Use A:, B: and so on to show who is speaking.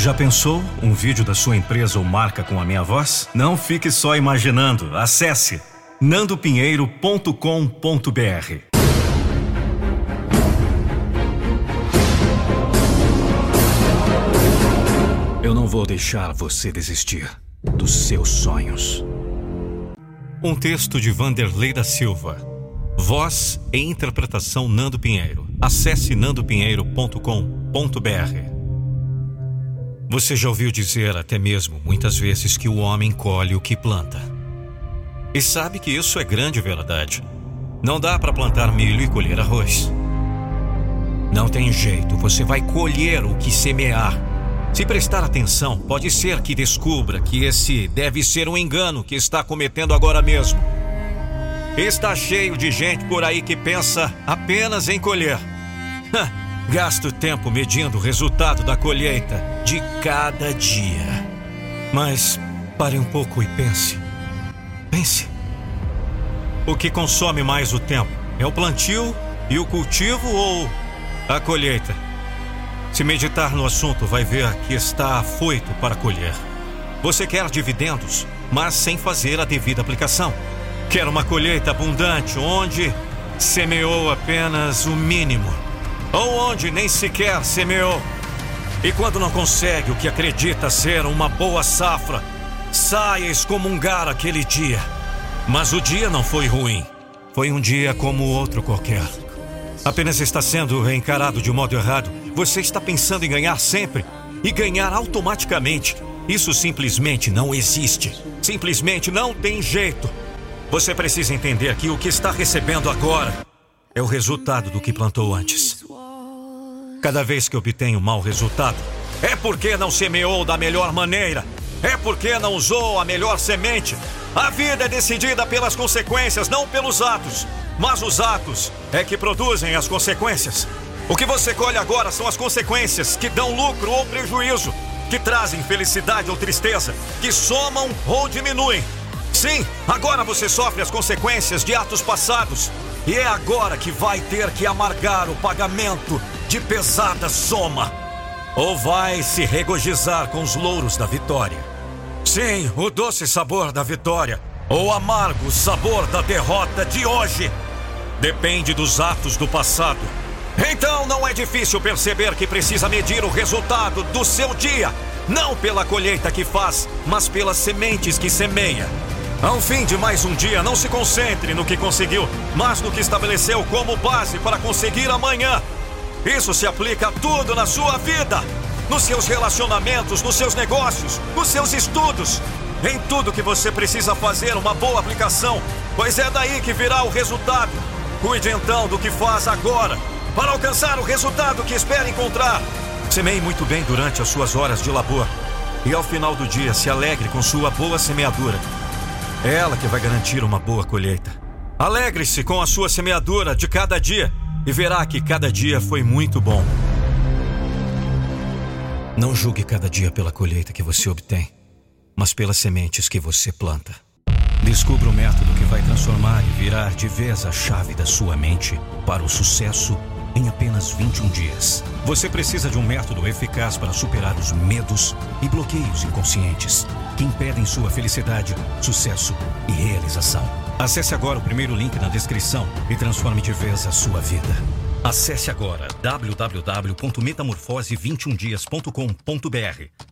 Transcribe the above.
A: Já pensou um vídeo da sua empresa ou marca com a minha voz? Não fique só imaginando. Acesse nandopinheiro.com.br. Eu não vou deixar você desistir dos seus sonhos. Um texto de Vanderlei da Silva. Voz e interpretação Nando Pinheiro. Acesse nandopinheiro.com.br. Você já ouviu dizer até mesmo muitas vezes que o homem colhe o que planta. E sabe que isso é grande verdade. Não dá para plantar milho e colher arroz. Não tem jeito, você vai colher o que semear. Se prestar atenção, pode ser que descubra que esse deve ser um engano que está cometendo agora mesmo. Está cheio de gente por aí que pensa apenas em colher. Gasto tempo medindo o resultado da colheita de cada dia. Mas pare um pouco e pense. Pense. O que consome mais o tempo? É o plantio e o cultivo ou a colheita? Se meditar no assunto, vai ver que está afoito para colher. Você quer dividendos, mas sem fazer a devida aplicação. Quer uma colheita abundante, onde semeou apenas o mínimo, ou onde nem sequer semeou. E quando não consegue o que acredita ser uma boa safra, sai a excomungar aquele dia. Mas o dia não foi ruim. Foi um dia como outro qualquer. Apenas está sendo encarado de modo errado. Você está pensando em ganhar sempre e ganhar automaticamente. Isso simplesmente não existe. Simplesmente não tem jeito. Você precisa entender que o que está recebendo agora é o resultado do que plantou antes. Cada vez que obtenho mau resultado, é porque não semeou da melhor maneira. É porque não usou a melhor semente. A vida é decidida pelas consequências, não pelos atos. Mas os atos é que produzem as consequências. O que você colhe agora são as consequências que dão lucro ou prejuízo, que trazem felicidade ou tristeza, que somam ou diminuem. Sim, agora você sofre as consequências de atos passados. E é agora que vai ter que amargar o pagamento de pesada soma. Ou vai se regozijar com os louros da vitória. Sim, o doce sabor da vitória. Ou o amargo sabor da derrota de hoje depende dos atos do passado. Então não é difícil perceber que precisa medir o resultado do seu dia, não pela colheita que faz, mas pelas sementes que semeia. Ao fim de mais um dia, não se concentre no que conseguiu, mas no que estabeleceu como base para conseguir amanhã. Isso se aplica a tudo na sua vida, nos seus relacionamentos, nos seus negócios, nos seus estudos. Em tudo que você precisa fazer uma boa aplicação, pois é daí que virá o resultado. Cuide então do que faz agora, para alcançar o resultado que espera encontrar. Semeie muito bem durante as suas horas de labor. E ao final do dia, se alegre com sua boa semeadura. É ela que vai garantir uma boa colheita. Alegre-se com a sua semeadura de cada dia e verá que cada dia foi muito bom. Não julgue cada dia pela colheita que você obtém, mas pelas sementes que você planta. Descubra o método que vai transformar e virar de vez a chave da sua mente para o sucesso em apenas 21 dias. Você precisa de um método eficaz para superar os medos e bloqueios inconscientes que impedem sua felicidade, sucesso e realização. Acesse agora o primeiro link na descrição e transforme de vez a sua vida. Acesse agora www.metamorfose21dias.com.br